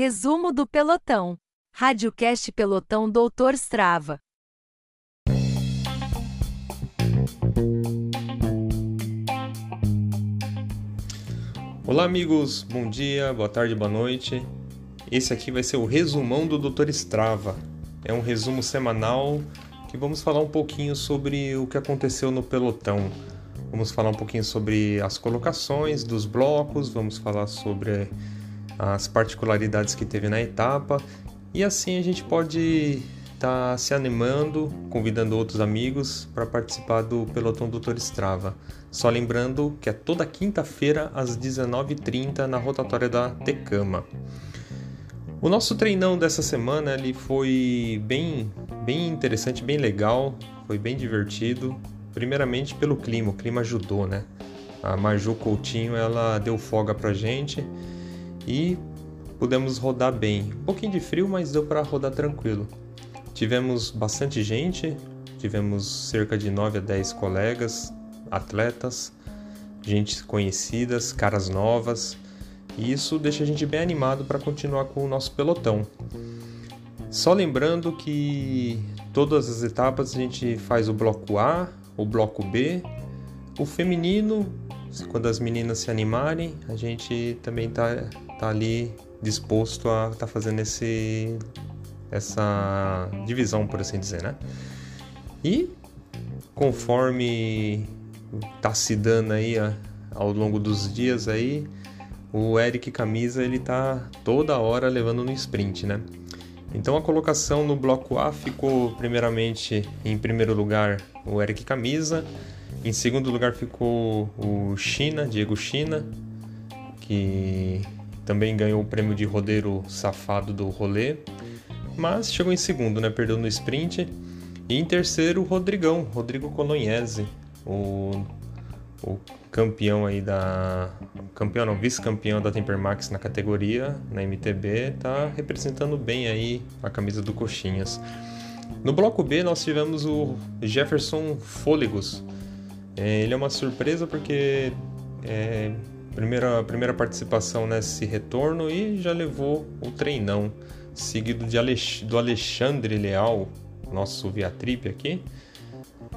Resumo do pelotão. Radiocast Pelotão Doutor Strava. Olá, amigos. Bom dia, boa tarde, boa noite. Esse aqui vai ser o resumão do Doutor Strava. É um resumo semanal que vamos falar um pouquinho sobre o que aconteceu no pelotão. Vamos falar um pouquinho sobre as colocações dos blocos, vamos falar sobre as particularidades que teve na etapa e assim a gente pode estar tá se animando, convidando outros amigos para participar do pelotão Doutor Strava. Só lembrando que é toda quinta-feira às 19h30 na rotatória da Tecama. O nosso treinão dessa semana ele foi bem, bem interessante, bem legal, foi bem divertido. Primeiramente pelo clima, o clima ajudou, né? A Maju Coutinho ela deu folga pra gente e pudemos rodar bem. Um pouquinho de frio, mas deu para rodar tranquilo. Tivemos bastante gente, tivemos cerca de 9 a 10 colegas, atletas, gente conhecidas, caras novas, e isso deixa a gente bem animado para continuar com o nosso pelotão. Só lembrando que todas as etapas a gente faz o bloco A, o bloco B, o feminino, quando as meninas se animarem, a gente também tá, tá ali disposto a estar tá fazendo esse, essa divisão, por assim dizer, né? E conforme tá se dando aí ao longo dos dias aí, o Eric Camisa ele tá toda hora levando no sprint, né? Então a colocação no bloco A ficou primeiramente em primeiro lugar o Eric Camisa, em segundo lugar ficou o China, Diego China, que também ganhou o prêmio de rodeiro safado do rolê, mas chegou em segundo, né? Perdeu no sprint. E em terceiro, o Rodrigão, Rodrigo Colognese, o o campeão aí da. Campeão não, vice-campeão da Tempermax na categoria, na MTB, tá representando bem aí a camisa do Coxinhas. No bloco B nós tivemos o Jefferson Fôlegos. É, ele é uma surpresa porque é primeira, primeira participação nesse retorno e já levou o treinão, seguido de Alex, do Alexandre Leal, nosso Viatrip aqui,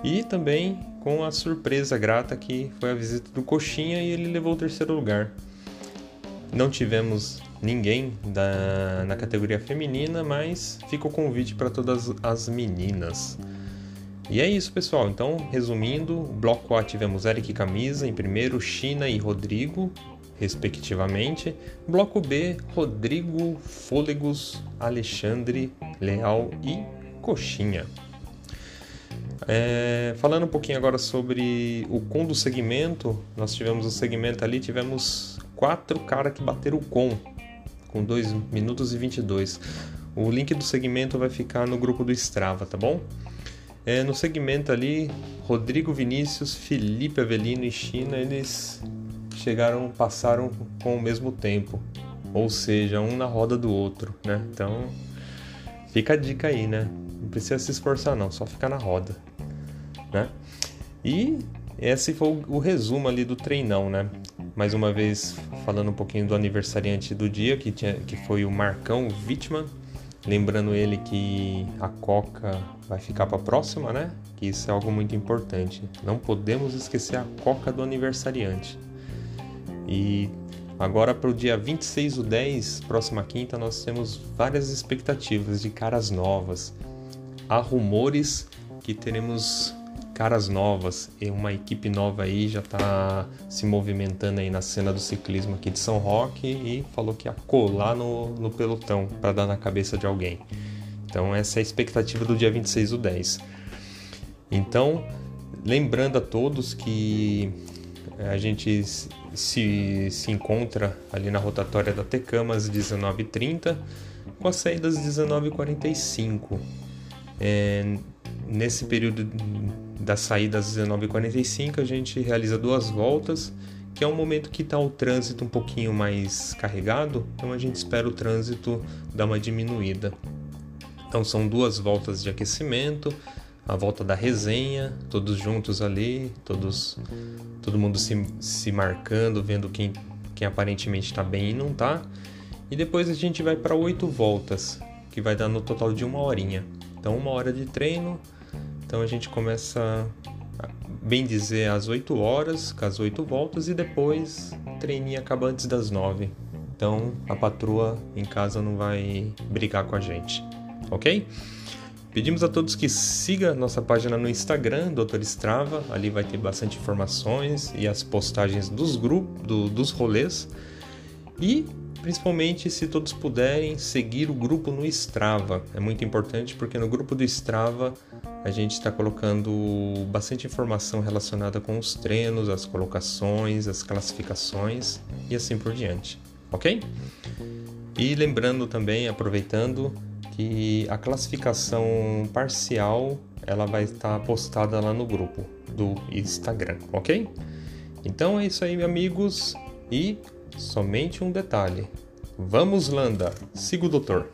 e também com a surpresa grata que foi a visita do Coxinha e ele levou o terceiro lugar. Não tivemos ninguém da, na categoria feminina, mas fica o convite para todas as meninas. E é isso, pessoal. Então, resumindo, bloco A tivemos Eric Camisa em primeiro, China e Rodrigo, respectivamente. Bloco B, Rodrigo, Fôlegos, Alexandre, Leal e Coxinha. É, falando um pouquinho agora sobre o com do segmento, nós tivemos o segmento ali, tivemos quatro caras que bateram o com, com 2 minutos e 22. O link do segmento vai ficar no grupo do Strava, tá bom? É, no segmento ali, Rodrigo Vinícius, Felipe Avelino e China, eles chegaram, passaram com o mesmo tempo, ou seja, um na roda do outro, né? Então, fica a dica aí, né? Não precisa se esforçar não, só ficar na roda né? E esse foi o, resumo ali do treinão, né? Mais uma vez falando um pouquinho do aniversariante do dia, que, tinha, que foi o Marcão Wittmann. Lembrando ele que a Coca vai ficar para a próxima, né? Que isso é algo muito importante. Não podemos esquecer a Coca do aniversariante. E agora para o dia 26 do 10, próxima quinta, nós temos várias expectativas de caras novas. Há rumores que teremos caras novas e uma equipe nova aí já está se movimentando aí na cena do ciclismo aqui de São Roque e falou que ia colar no, no pelotão para dar na cabeça de alguém. Então essa é a expectativa do dia 26 do 10. Então, lembrando a todos que a gente se, se encontra ali na rotatória da Tecama às 19h30 com a saída às 19h45. É, nesse período da saída às 19h45 a gente realiza duas voltas, que é um momento que está o trânsito um pouquinho mais carregado, então a gente espera o trânsito dar uma diminuída. Então são duas voltas de aquecimento, a volta da resenha, todos juntos ali, todos, todo mundo se, se marcando, vendo quem, quem aparentemente está bem e não está. E depois a gente vai para oito voltas, que vai dar no total de uma horinha. Então, uma hora de treino. Então, a gente começa, bem dizer, às 8 horas, com as 8 voltas, e depois o treininho acaba antes das 9. Então, a patroa em casa não vai brigar com a gente, ok? Pedimos a todos que siga nossa página no Instagram, Dr. Strava. Ali vai ter bastante informações e as postagens dos grupos, do, dos rolês. E principalmente se todos puderem seguir o grupo no Strava. É muito importante porque no grupo do Strava a gente está colocando bastante informação relacionada com os treinos, as colocações, as classificações e assim por diante, ok? E lembrando também, aproveitando, que a classificação parcial ela vai estar postada lá no grupo do Instagram, ok? Então é isso aí, amigos, e somente um detalhe. Vamos, Landa, siga o doutor.